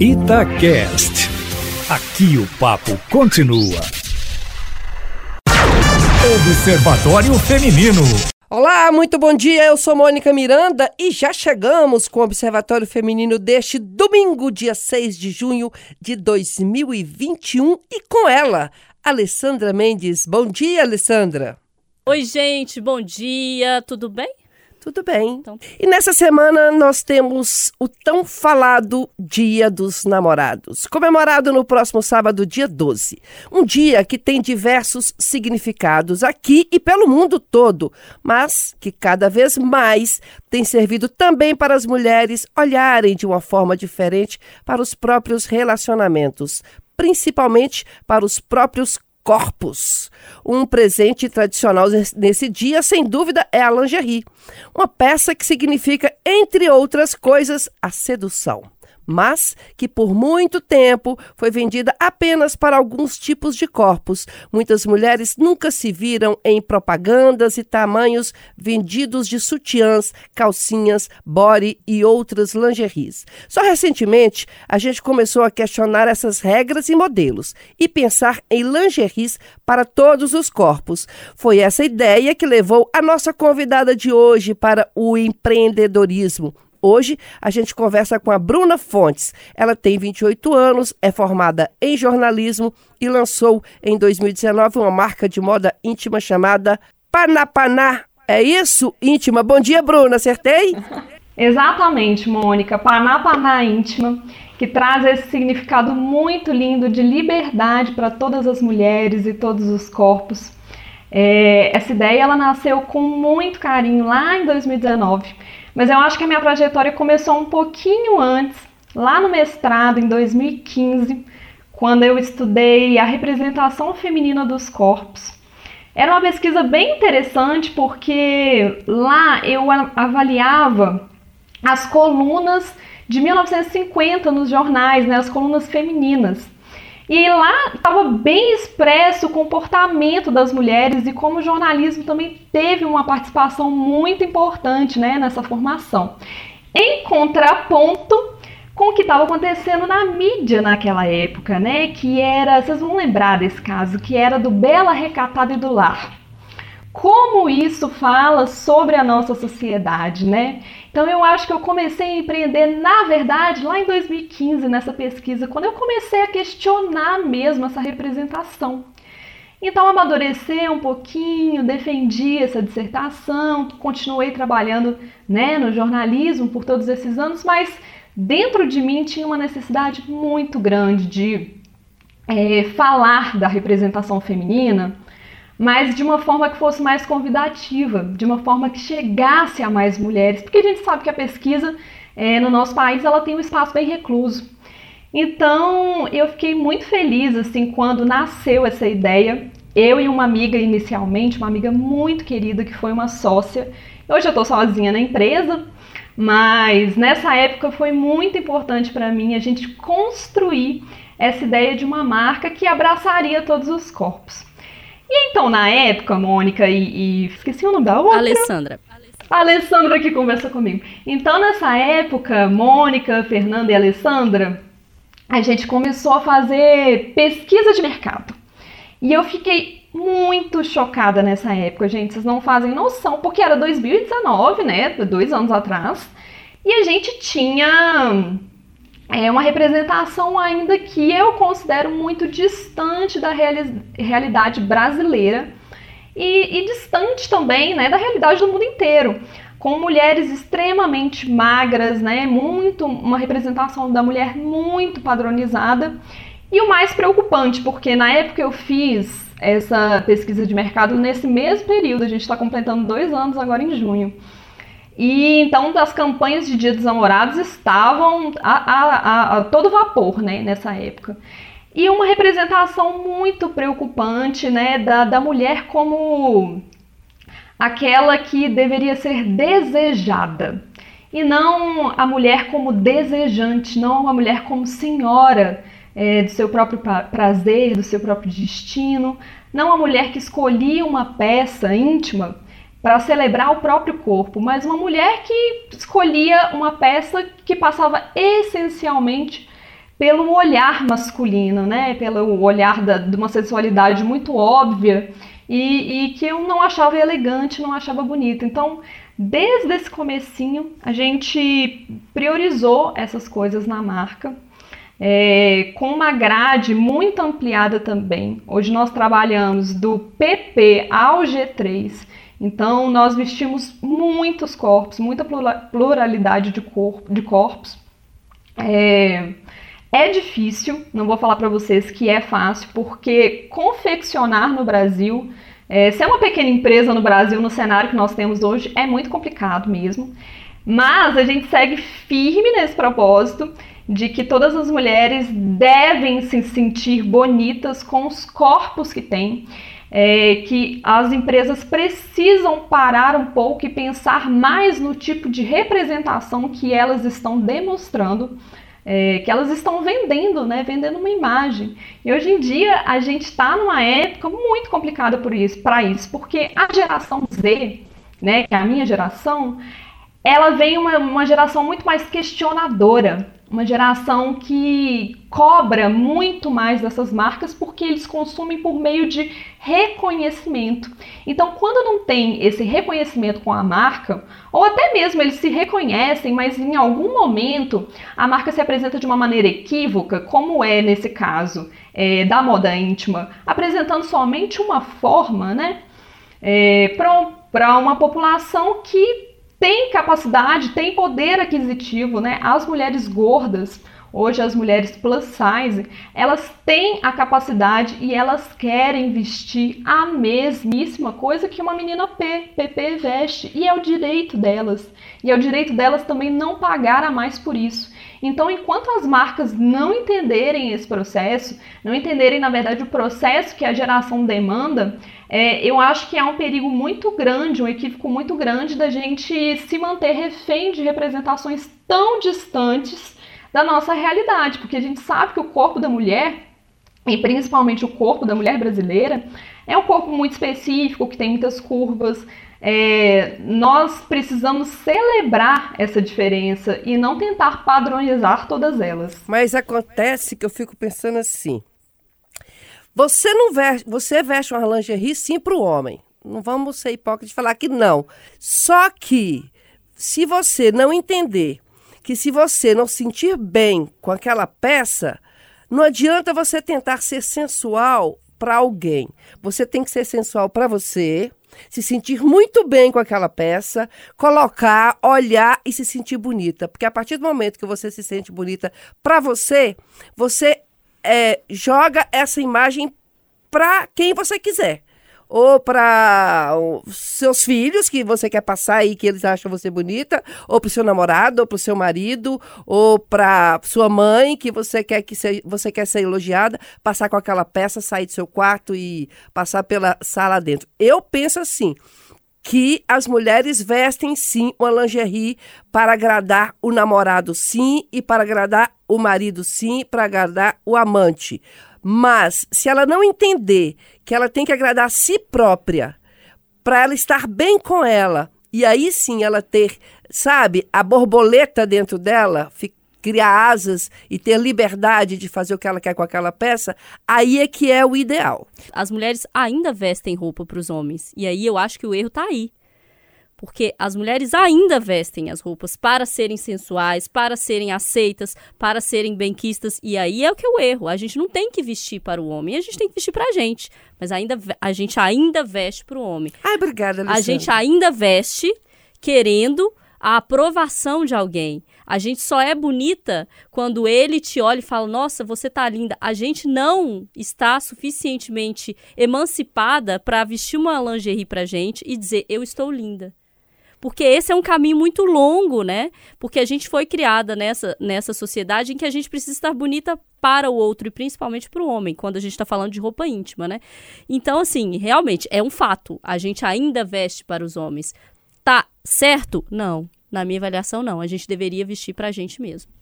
Itacast. Aqui o papo continua. Observatório Feminino. Olá, muito bom dia. Eu sou Mônica Miranda e já chegamos com o Observatório Feminino deste domingo, dia 6 de junho de 2021 e com ela, Alessandra Mendes. Bom dia, Alessandra. Oi, gente, bom dia. Tudo bem? Tudo bem. Então... E nessa semana nós temos o tão falado Dia dos Namorados, comemorado no próximo sábado, dia 12. Um dia que tem diversos significados aqui e pelo mundo todo, mas que cada vez mais tem servido também para as mulheres olharem de uma forma diferente para os próprios relacionamentos, principalmente para os próprios corpos. Um presente tradicional nesse dia, sem dúvida, é a lingerie, uma peça que significa, entre outras coisas, a sedução mas que por muito tempo foi vendida apenas para alguns tipos de corpos. Muitas mulheres nunca se viram em propagandas e tamanhos vendidos de sutiãs, calcinhas, body e outras lingeries. Só recentemente a gente começou a questionar essas regras e modelos e pensar em lingeries para todos os corpos. Foi essa ideia que levou a nossa convidada de hoje para o empreendedorismo Hoje a gente conversa com a Bruna Fontes. Ela tem 28 anos, é formada em jornalismo e lançou em 2019 uma marca de moda íntima chamada Panapaná. É isso, íntima? Bom dia, Bruna, acertei? Exatamente, Mônica. Panapaná íntima, que traz esse significado muito lindo de liberdade para todas as mulheres e todos os corpos. É, essa ideia ela nasceu com muito carinho lá em 2019 mas eu acho que a minha trajetória começou um pouquinho antes, lá no mestrado, em 2015, quando eu estudei a representação feminina dos corpos. Era uma pesquisa bem interessante porque lá eu avaliava as colunas de 1950 nos jornais, né, as colunas femininas. E lá estava bem expresso o comportamento das mulheres e como o jornalismo também teve uma participação muito importante né, nessa formação. Em contraponto com o que estava acontecendo na mídia naquela época, né? Que era, vocês vão lembrar desse caso, que era do Bela Recatada e do Lar como isso fala sobre a nossa sociedade, né? Então eu acho que eu comecei a empreender, na verdade, lá em 2015, nessa pesquisa, quando eu comecei a questionar mesmo essa representação. Então amadurecer um pouquinho, defendi essa dissertação, continuei trabalhando né, no jornalismo por todos esses anos, mas dentro de mim tinha uma necessidade muito grande de é, falar da representação feminina, mas de uma forma que fosse mais convidativa, de uma forma que chegasse a mais mulheres, porque a gente sabe que a pesquisa é, no nosso país ela tem um espaço bem recluso. Então eu fiquei muito feliz assim quando nasceu essa ideia. Eu e uma amiga inicialmente, uma amiga muito querida que foi uma sócia. Hoje eu estou sozinha na empresa, mas nessa época foi muito importante para mim a gente construir essa ideia de uma marca que abraçaria todos os corpos. E então, na época, Mônica e, e esqueci o nome da outra. Alessandra. A Alessandra que conversa comigo. Então, nessa época, Mônica, Fernanda e Alessandra, a gente começou a fazer pesquisa de mercado. E eu fiquei muito chocada nessa época, gente. Vocês não fazem noção, porque era 2019, né? Dois anos atrás. E a gente tinha é uma representação ainda que eu considero muito distante da reali realidade brasileira e, e, distante também né, da realidade do mundo inteiro, com mulheres extremamente magras, né, muito uma representação da mulher muito padronizada e o mais preocupante, porque na época eu fiz essa pesquisa de mercado nesse mesmo período, a gente está completando dois anos agora em junho. E então as campanhas de Dia dos Namorados estavam a, a, a, todo vapor né, nessa época. E uma representação muito preocupante né, da, da mulher como aquela que deveria ser desejada. E não a mulher como desejante, não a mulher como senhora é, do seu próprio prazer, do seu próprio destino, não a mulher que escolhia uma peça íntima para celebrar o próprio corpo, mas uma mulher que escolhia uma peça que passava essencialmente pelo olhar masculino, né? Pelo olhar da, de uma sexualidade muito óbvia e, e que eu não achava elegante, não achava bonito. Então, desde esse comecinho, a gente priorizou essas coisas na marca. É, com uma grade muito ampliada também. Hoje nós trabalhamos do PP ao G3, então nós vestimos muitos corpos, muita pluralidade de, corpo, de corpos. É, é difícil, não vou falar para vocês que é fácil, porque confeccionar no Brasil, é, ser uma pequena empresa no Brasil, no cenário que nós temos hoje, é muito complicado mesmo. Mas a gente segue firme nesse propósito de que todas as mulheres devem se sentir bonitas com os corpos que têm. É, que as empresas precisam parar um pouco e pensar mais no tipo de representação que elas estão demonstrando é, que elas estão vendendo, né? Vendendo uma imagem. E hoje em dia a gente está numa época muito complicada por isso, para isso, porque a geração Z, né, que é a minha geração, ela vem uma, uma geração muito mais questionadora uma geração que cobra muito mais dessas marcas porque eles consumem por meio de reconhecimento. Então, quando não tem esse reconhecimento com a marca, ou até mesmo eles se reconhecem, mas em algum momento a marca se apresenta de uma maneira equívoca, como é nesse caso é, da moda íntima, apresentando somente uma forma, né, é, para uma população que tem capacidade, tem poder aquisitivo, né? As mulheres gordas, hoje as mulheres plus size, elas têm a capacidade e elas querem vestir a mesmíssima coisa que uma menina P, PP veste, e é o direito delas. E é o direito delas também não pagar a mais por isso. Então, enquanto as marcas não entenderem esse processo, não entenderem, na verdade, o processo que a geração demanda, é, eu acho que há um perigo muito grande, um equívoco muito grande da gente se manter refém de representações tão distantes da nossa realidade, porque a gente sabe que o corpo da mulher, e principalmente o corpo da mulher brasileira, é um corpo muito específico, que tem muitas curvas, é, nós precisamos celebrar essa diferença e não tentar padronizar todas elas. Mas acontece que eu fico pensando assim: você não veste, você veste uma lingerie sim para o homem. Não vamos ser hipócritas de falar que não. Só que se você não entender que se você não sentir bem com aquela peça, não adianta você tentar ser sensual para alguém. Você tem que ser sensual para você se sentir muito bem com aquela peça, colocar, olhar e se sentir bonita. Porque a partir do momento que você se sente bonita para você, você é, joga essa imagem para quem você quiser ou para seus filhos que você quer passar aí que eles acham você bonita, ou para seu namorado, ou para seu marido, ou para sua mãe que você quer que você quer ser elogiada, passar com aquela peça, sair do seu quarto e passar pela sala dentro. Eu penso assim, que as mulheres vestem sim uma lingerie para agradar o namorado sim e para agradar o marido sim, para agradar o amante. Mas se ela não entender que ela tem que agradar a si própria, para ela estar bem com ela, e aí sim ela ter, sabe, a borboleta dentro dela, criar asas e ter liberdade de fazer o que ela quer com aquela peça, aí é que é o ideal. As mulheres ainda vestem roupa para os homens. E aí eu acho que o erro está aí porque as mulheres ainda vestem as roupas para serem sensuais, para serem aceitas, para serem benquistas, e aí é o que é o erro. A gente não tem que vestir para o homem, a gente tem que vestir para a gente, mas ainda a gente ainda veste para o homem. Ai, obrigada, Alessandra. A gente ainda veste querendo a aprovação de alguém. A gente só é bonita quando ele te olha e fala: "Nossa, você tá linda". A gente não está suficientemente emancipada para vestir uma lingerie pra gente e dizer: "Eu estou linda". Porque esse é um caminho muito longo, né? Porque a gente foi criada nessa, nessa sociedade em que a gente precisa estar bonita para o outro e principalmente para o homem, quando a gente está falando de roupa íntima, né? Então, assim, realmente é um fato. A gente ainda veste para os homens. Tá certo? Não. Na minha avaliação, não. A gente deveria vestir para a gente mesmo.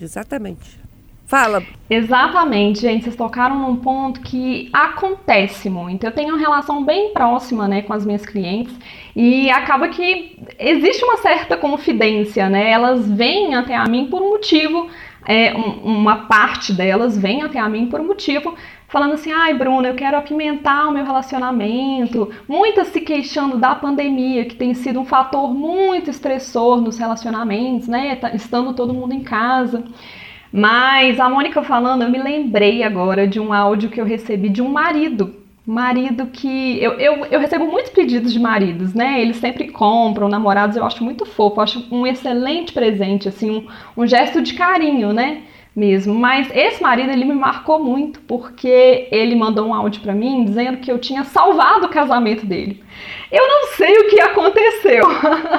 Exatamente. Fala. Exatamente, gente. Vocês tocaram num ponto que acontece muito. Eu tenho uma relação bem próxima, né, com as minhas clientes e acaba que existe uma certa confidência, né? Elas vêm até a mim por um motivo é, um, uma parte delas vem até a mim por um motivo falando assim: ai, Bruna, eu quero apimentar o meu relacionamento. Muitas se queixando da pandemia, que tem sido um fator muito estressor nos relacionamentos, né? Tá, estando todo mundo em casa. Mas a Mônica falando, eu me lembrei agora de um áudio que eu recebi de um marido. Marido que. Eu, eu, eu recebo muitos pedidos de maridos, né? Eles sempre compram namorados, eu acho muito fofo, eu acho um excelente presente, assim, um, um gesto de carinho, né? mesmo. Mas esse marido ele me marcou muito porque ele mandou um áudio para mim dizendo que eu tinha salvado o casamento dele. Eu não sei o que aconteceu,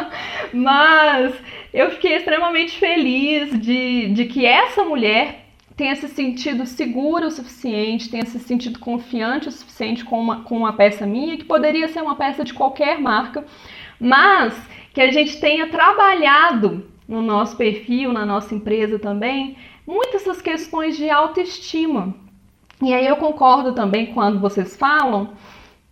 mas eu fiquei extremamente feliz de, de que essa mulher tenha se sentido segura o suficiente, tenha se sentido confiante o suficiente com uma, com uma peça minha, que poderia ser uma peça de qualquer marca, mas que a gente tenha trabalhado no nosso perfil, na nossa empresa também, muitas essas questões de autoestima. E aí eu concordo também quando vocês falam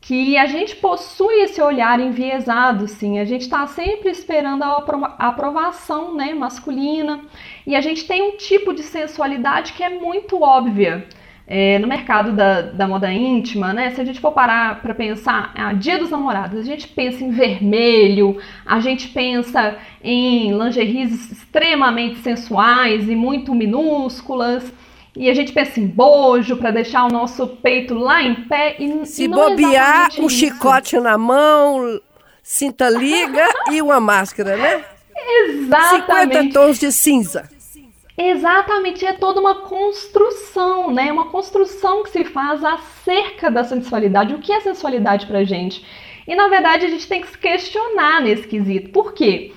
que a gente possui esse olhar enviesado, sim. A gente está sempre esperando a aprovação né, masculina e a gente tem um tipo de sensualidade que é muito óbvia. É, no mercado da, da moda íntima, né? Se a gente for parar para pensar, a Dia dos Namorados, a gente pensa em vermelho, a gente pensa em lingeries extremamente sensuais e muito minúsculas. E a gente pensa em bojo para deixar o nosso peito lá em pé e se e bobear é um chicote na mão, cinta liga e uma máscara, né? Exatamente. 50 tons de cinza. Exatamente, é toda uma construção, né? Uma construção que se faz acerca da sensualidade. O que é sensualidade pra gente? E na verdade a gente tem que se questionar nesse quesito. Por quê?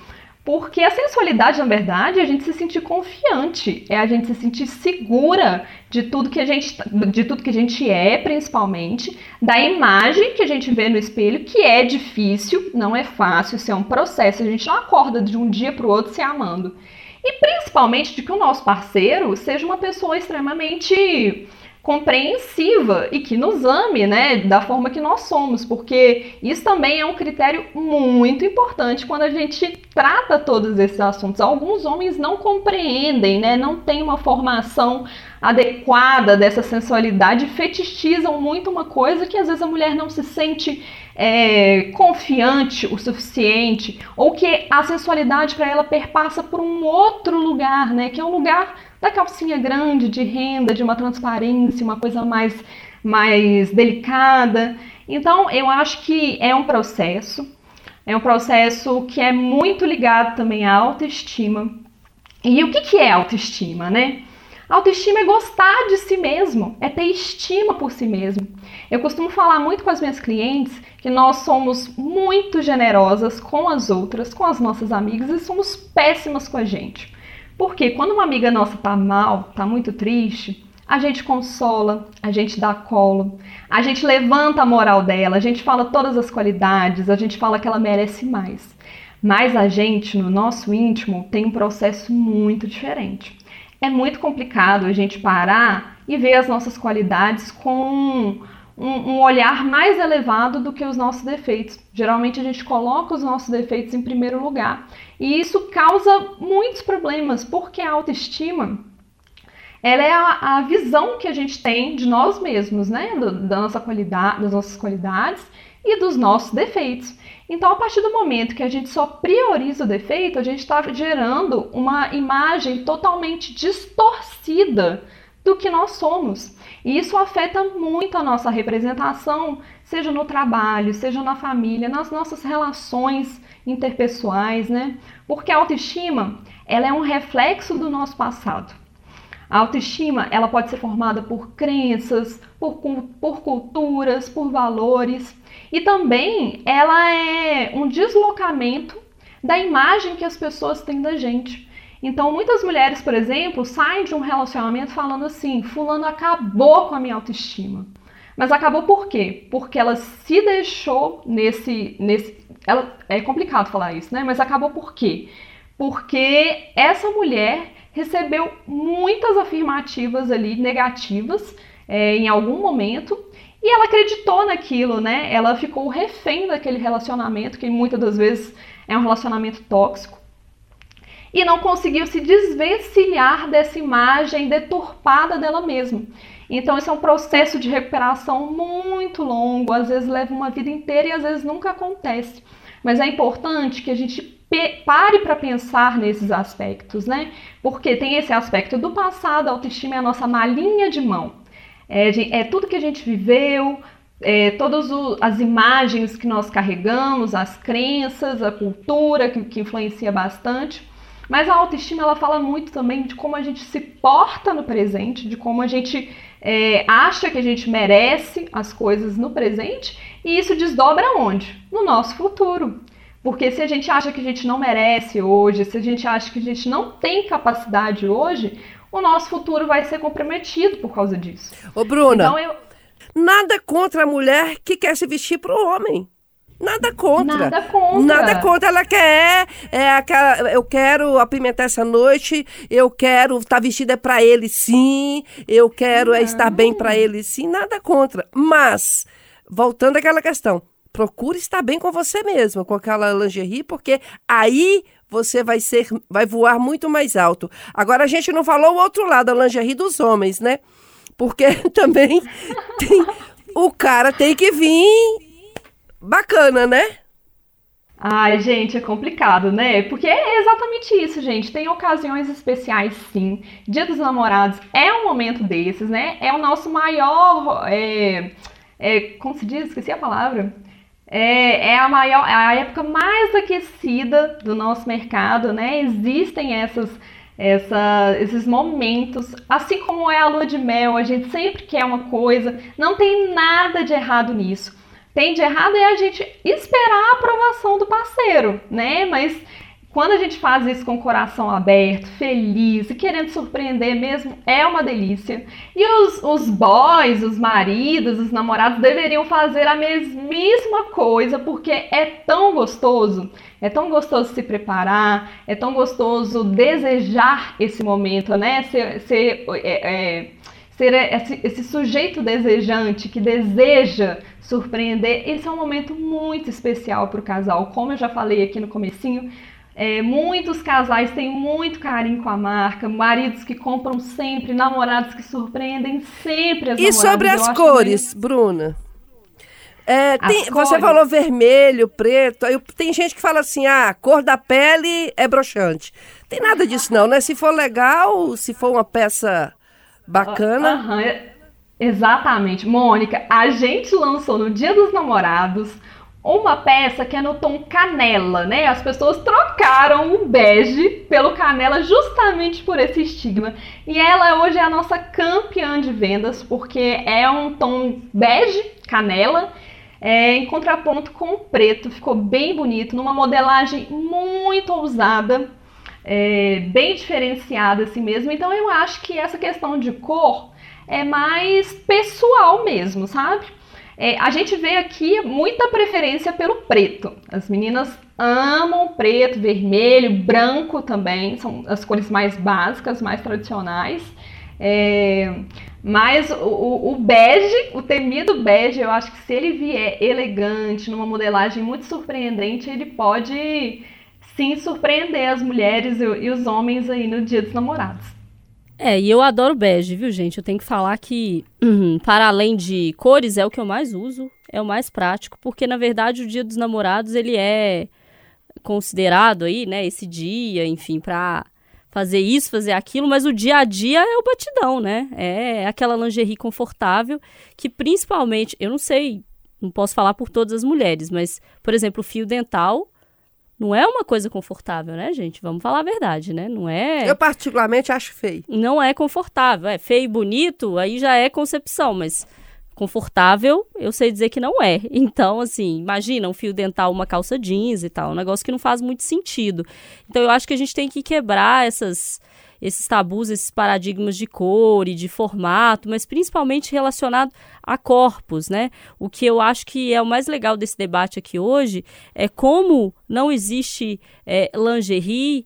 Porque a sensualidade, na verdade, é a gente se sentir confiante, é a gente se sentir segura de tudo que a gente, de tudo que a gente é, principalmente, da imagem que a gente vê no espelho, que é difícil, não é fácil, isso é um processo, a gente não acorda de um dia para o outro se amando. E principalmente de que o nosso parceiro seja uma pessoa extremamente compreensiva e que nos ame, né, da forma que nós somos, porque isso também é um critério muito importante quando a gente trata todos esses assuntos. Alguns homens não compreendem, né, não têm uma formação adequada dessa sensualidade, fetichizam muito uma coisa que às vezes a mulher não se sente é, confiante o suficiente, ou que a sensualidade para ela perpassa por um outro lugar, né? Que é um lugar da calcinha grande, de renda, de uma transparência, uma coisa mais, mais delicada. Então, eu acho que é um processo, é um processo que é muito ligado também à autoestima. E o que, que é autoestima, né? Autoestima é gostar de si mesmo, é ter estima por si mesmo. Eu costumo falar muito com as minhas clientes que nós somos muito generosas com as outras, com as nossas amigas e somos péssimas com a gente. Porque quando uma amiga nossa tá mal, tá muito triste, a gente consola, a gente dá colo, a gente levanta a moral dela, a gente fala todas as qualidades, a gente fala que ela merece mais. Mas a gente, no nosso íntimo, tem um processo muito diferente é muito complicado a gente parar e ver as nossas qualidades com um, um, olhar mais elevado do que os nossos defeitos. Geralmente a gente coloca os nossos defeitos em primeiro lugar. E isso causa muitos problemas, porque a autoestima ela é a, a visão que a gente tem de nós mesmos, né? Da, da nossa qualidade, das nossas qualidades e dos nossos defeitos. Então, a partir do momento que a gente só prioriza o defeito, a gente está gerando uma imagem totalmente distorcida do que nós somos. E isso afeta muito a nossa representação, seja no trabalho, seja na família, nas nossas relações interpessoais, né? Porque a autoestima, ela é um reflexo do nosso passado. A autoestima, ela pode ser formada por crenças, por, por culturas, por valores. E também ela é um deslocamento da imagem que as pessoas têm da gente. Então, muitas mulheres, por exemplo, saem de um relacionamento falando assim: Fulano acabou com a minha autoestima. Mas acabou por quê? Porque ela se deixou nesse. nesse ela, é complicado falar isso, né? Mas acabou por quê? Porque essa mulher recebeu muitas afirmativas ali negativas é, em algum momento e ela acreditou naquilo, né? Ela ficou refém daquele relacionamento, que muitas das vezes é um relacionamento tóxico. e não conseguiu se desvencilhar dessa imagem deturpada dela mesma. Então, esse é um processo de recuperação muito longo, às vezes leva uma vida inteira e às vezes nunca acontece. Mas é importante que a gente pare para pensar nesses aspectos, né? Porque tem esse aspecto do passado, a autoestima é a nossa malinha de mão. É, é tudo que a gente viveu, é, todas as imagens que nós carregamos, as crenças, a cultura que, que influencia bastante. Mas a autoestima ela fala muito também de como a gente se porta no presente, de como a gente é, acha que a gente merece as coisas no presente e isso desdobra onde? No nosso futuro. Porque se a gente acha que a gente não merece hoje, se a gente acha que a gente não tem capacidade hoje, o nosso futuro vai ser comprometido por causa disso. Ô, Bruna, então, eu... nada contra a mulher que quer se vestir para o homem. Nada contra. Nada contra. Nada contra. Ela quer, é aquela, eu quero apimentar essa noite, eu quero estar tá vestida para ele sim, eu quero é, estar bem para ele sim, nada contra. Mas, voltando àquela questão, procure estar bem com você mesma, com aquela lingerie, porque aí você vai ser, vai voar muito mais alto. Agora a gente não falou o outro lado, a lingerie dos homens, né? Porque também tem, o cara tem que vir bacana, né? Ai, gente, é complicado, né? Porque é exatamente isso, gente. Tem ocasiões especiais, sim. Dia dos Namorados é um momento desses, né? É o nosso maior. É, é, como se diz? Esqueci a palavra. É, é, a maior, é a época mais aquecida do nosso mercado, né? Existem essas, essa, esses momentos, assim como é a lua de mel, a gente sempre quer uma coisa, não tem nada de errado nisso tem de errado é a gente esperar a aprovação do parceiro, né? Mas quando a gente faz isso com o coração aberto, feliz e querendo surpreender mesmo, é uma delícia. E os, os boys, os maridos, os namorados deveriam fazer a mesmíssima coisa, porque é tão gostoso. É tão gostoso se preparar, é tão gostoso desejar esse momento, né? Ser, ser, é, é, ser esse, esse sujeito desejante que deseja surpreender. Esse é um momento muito especial para o casal, como eu já falei aqui no comecinho. É, muitos casais têm muito carinho com a marca, maridos que compram sempre, namorados que surpreendem sempre as E sobre as cores, Bruna? É, tem, você falou vermelho, preto. Aí tem gente que fala assim: ah, a cor da pele é broxante. Tem nada disso, não, né? Se for legal, se for uma peça bacana. Uh -huh. Exatamente. Mônica, a gente lançou no Dia dos Namorados uma peça que é no tom canela, né? As pessoas trocaram o bege pelo canela justamente por esse estigma. E ela hoje é a nossa campeã de vendas, porque é um tom bege, canela, é, em contraponto com o preto. Ficou bem bonito, numa modelagem muito ousada, é, bem diferenciada assim mesmo. Então eu acho que essa questão de cor é mais pessoal mesmo, sabe? É, a gente vê aqui muita preferência pelo preto. As meninas amam preto, vermelho, branco também, são as cores mais básicas, mais tradicionais. É, mas o, o, bege, o temido bege, eu acho que se ele vier elegante, numa modelagem muito surpreendente, ele pode sim surpreender as mulheres e, e os homens aí no dia dos namorados. É, e eu adoro bege, viu, gente? Eu tenho que falar que, uhum, para além de cores, é o que eu mais uso, é o mais prático, porque na verdade o Dia dos Namorados ele é considerado aí, né, esse dia, enfim, para fazer isso, fazer aquilo, mas o dia a dia é o batidão, né? É aquela lingerie confortável que principalmente, eu não sei, não posso falar por todas as mulheres, mas, por exemplo, o fio dental não é uma coisa confortável, né, gente? Vamos falar a verdade, né? Não é. Eu, particularmente, acho feio. Não é confortável. É feio e bonito, aí já é concepção, mas confortável, eu sei dizer que não é. Então, assim, imagina um fio dental, uma calça jeans e tal, um negócio que não faz muito sentido. Então, eu acho que a gente tem que quebrar essas esses tabus, esses paradigmas de cor e de formato, mas principalmente relacionado a corpos, né? O que eu acho que é o mais legal desse debate aqui hoje é como não existe é, lingerie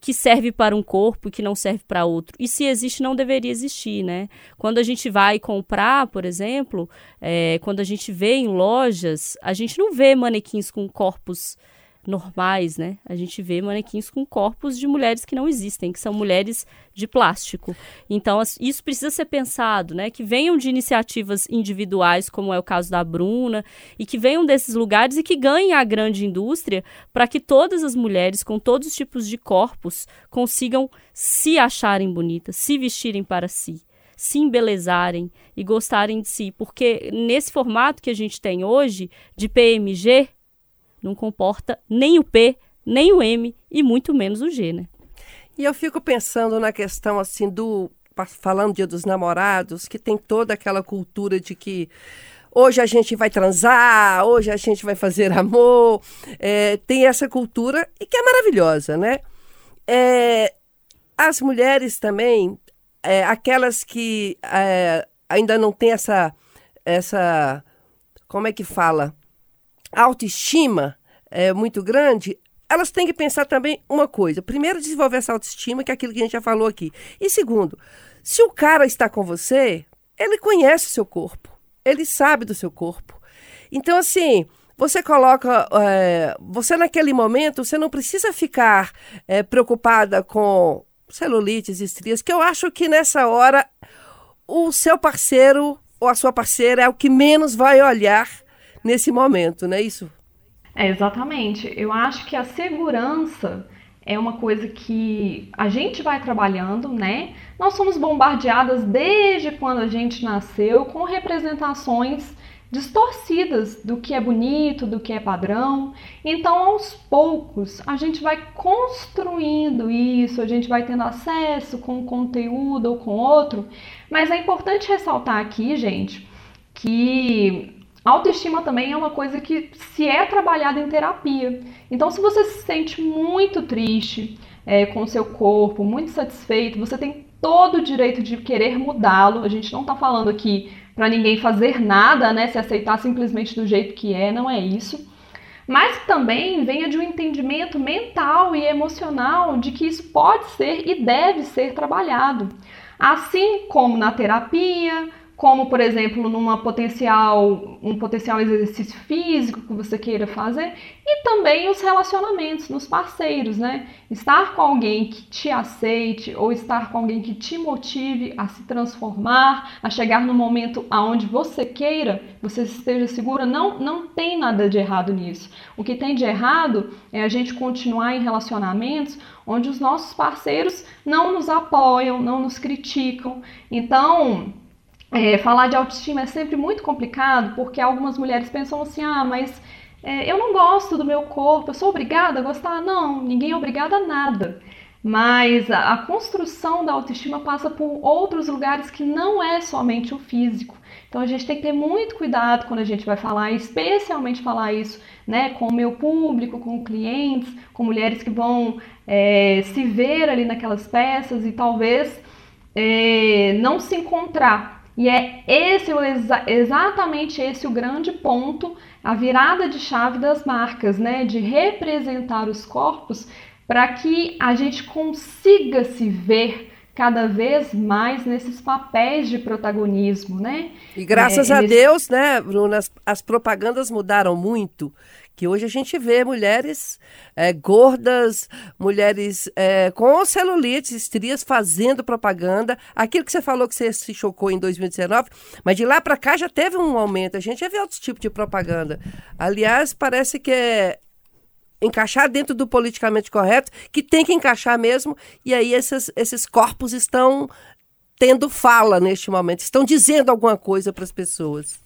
que serve para um corpo e que não serve para outro. E se existe, não deveria existir, né? Quando a gente vai comprar, por exemplo, é, quando a gente vê em lojas, a gente não vê manequins com corpos normais, né? A gente vê manequins com corpos de mulheres que não existem, que são mulheres de plástico. Então, isso precisa ser pensado, né? Que venham de iniciativas individuais, como é o caso da Bruna, e que venham desses lugares e que ganhem a grande indústria para que todas as mulheres com todos os tipos de corpos consigam se acharem bonitas, se vestirem para si se embelezarem e gostarem de si, porque nesse formato que a gente tem hoje de PMG, não comporta nem o P, nem o M e muito menos o G, né? E eu fico pensando na questão assim do falando dia dos namorados, que tem toda aquela cultura de que hoje a gente vai transar, hoje a gente vai fazer amor, é, tem essa cultura e que é maravilhosa, né? É, as mulheres também, é, aquelas que é, ainda não têm essa, essa, como é que fala? Autoestima é, muito grande, elas têm que pensar também uma coisa. Primeiro, desenvolver essa autoestima, que é aquilo que a gente já falou aqui. E segundo, se o cara está com você, ele conhece o seu corpo, ele sabe do seu corpo. Então, assim, você coloca. É, você naquele momento, você não precisa ficar é, preocupada com celulites, estrias, que eu acho que nessa hora o seu parceiro ou a sua parceira é o que menos vai olhar nesse momento, não é isso? É, exatamente. Eu acho que a segurança é uma coisa que a gente vai trabalhando, né? Nós somos bombardeadas desde quando a gente nasceu com representações distorcidas do que é bonito, do que é padrão. Então, aos poucos, a gente vai construindo isso, a gente vai tendo acesso com um conteúdo ou com outro. Mas é importante ressaltar aqui, gente, que Autoestima também é uma coisa que se é trabalhada em terapia. Então, se você se sente muito triste é, com o seu corpo, muito satisfeito, você tem todo o direito de querer mudá-lo. A gente não está falando aqui para ninguém fazer nada, né? Se aceitar simplesmente do jeito que é, não é isso. Mas também venha de um entendimento mental e emocional de que isso pode ser e deve ser trabalhado. Assim como na terapia, como por exemplo numa potencial um potencial exercício físico que você queira fazer e também os relacionamentos nos parceiros, né? Estar com alguém que te aceite ou estar com alguém que te motive a se transformar, a chegar no momento aonde você queira, você esteja segura, não não tem nada de errado nisso. O que tem de errado é a gente continuar em relacionamentos onde os nossos parceiros não nos apoiam, não nos criticam. Então, é, falar de autoestima é sempre muito complicado porque algumas mulheres pensam assim: ah, mas é, eu não gosto do meu corpo, eu sou obrigada a gostar? Não, ninguém é obrigada a nada. Mas a, a construção da autoestima passa por outros lugares que não é somente o físico. Então a gente tem que ter muito cuidado quando a gente vai falar, especialmente falar isso né, com o meu público, com clientes, com mulheres que vão é, se ver ali naquelas peças e talvez é, não se encontrar e é esse exatamente esse o grande ponto, a virada de chave das marcas, né, de representar os corpos para que a gente consiga se ver cada vez mais nesses papéis de protagonismo, né? E graças é, a nesse... Deus, né, Bruna, as, as propagandas mudaram muito que hoje a gente vê mulheres é, gordas, mulheres é, com celulite, estrias fazendo propaganda. Aquilo que você falou que você se chocou em 2019, mas de lá para cá já teve um aumento. A gente já vê outros tipos de propaganda. Aliás, parece que é encaixar dentro do politicamente correto, que tem que encaixar mesmo, e aí esses, esses corpos estão tendo fala neste momento, estão dizendo alguma coisa para as pessoas.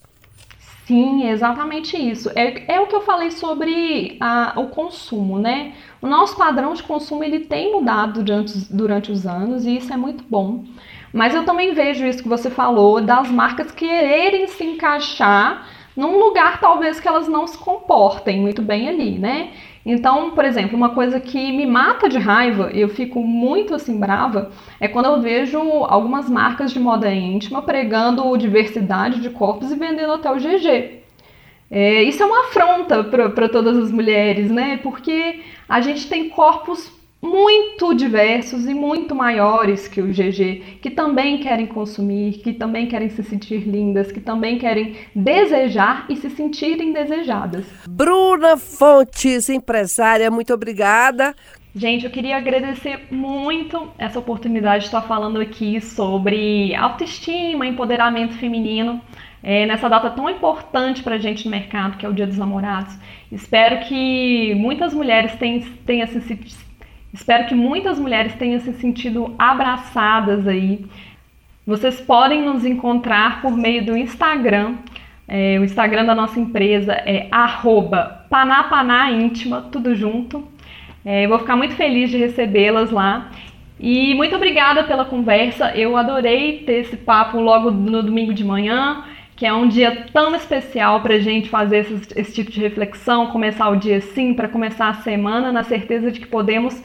Sim, exatamente isso. É, é o que eu falei sobre a, o consumo, né? O nosso padrão de consumo ele tem mudado durante, durante os anos e isso é muito bom. Mas eu também vejo isso que você falou das marcas quererem se encaixar num lugar talvez que elas não se comportem muito bem ali, né? Então, por exemplo, uma coisa que me mata de raiva, eu fico muito assim brava, é quando eu vejo algumas marcas de moda íntima pregando diversidade de corpos e vendendo até o GG. É, isso é uma afronta para todas as mulheres, né? Porque a gente tem corpos muito diversos e muito maiores que o GG, que também querem consumir, que também querem se sentir lindas, que também querem desejar e se sentirem desejadas. Bruna Fontes, empresária, muito obrigada. Gente, eu queria agradecer muito essa oportunidade de estar falando aqui sobre autoestima, empoderamento feminino, é, nessa data tão importante para a gente no mercado, que é o Dia dos Namorados. Espero que muitas mulheres tenham, tenham se Espero que muitas mulheres tenham se sentido abraçadas aí. Vocês podem nos encontrar por meio do Instagram. É, o Instagram da nossa empresa é panapanaíntima, tudo junto. É, vou ficar muito feliz de recebê-las lá. E muito obrigada pela conversa. Eu adorei ter esse papo logo no domingo de manhã, que é um dia tão especial para a gente fazer esse, esse tipo de reflexão, começar o dia assim, para começar a semana na certeza de que podemos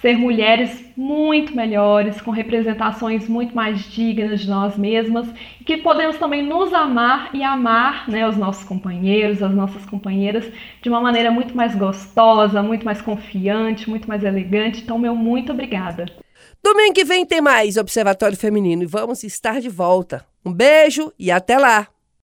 ser mulheres muito melhores, com representações muito mais dignas de nós mesmas, e que podemos também nos amar e amar né, os nossos companheiros, as nossas companheiras, de uma maneira muito mais gostosa, muito mais confiante, muito mais elegante. Então, meu muito obrigada. Domingo que vem tem mais Observatório Feminino e vamos estar de volta. Um beijo e até lá!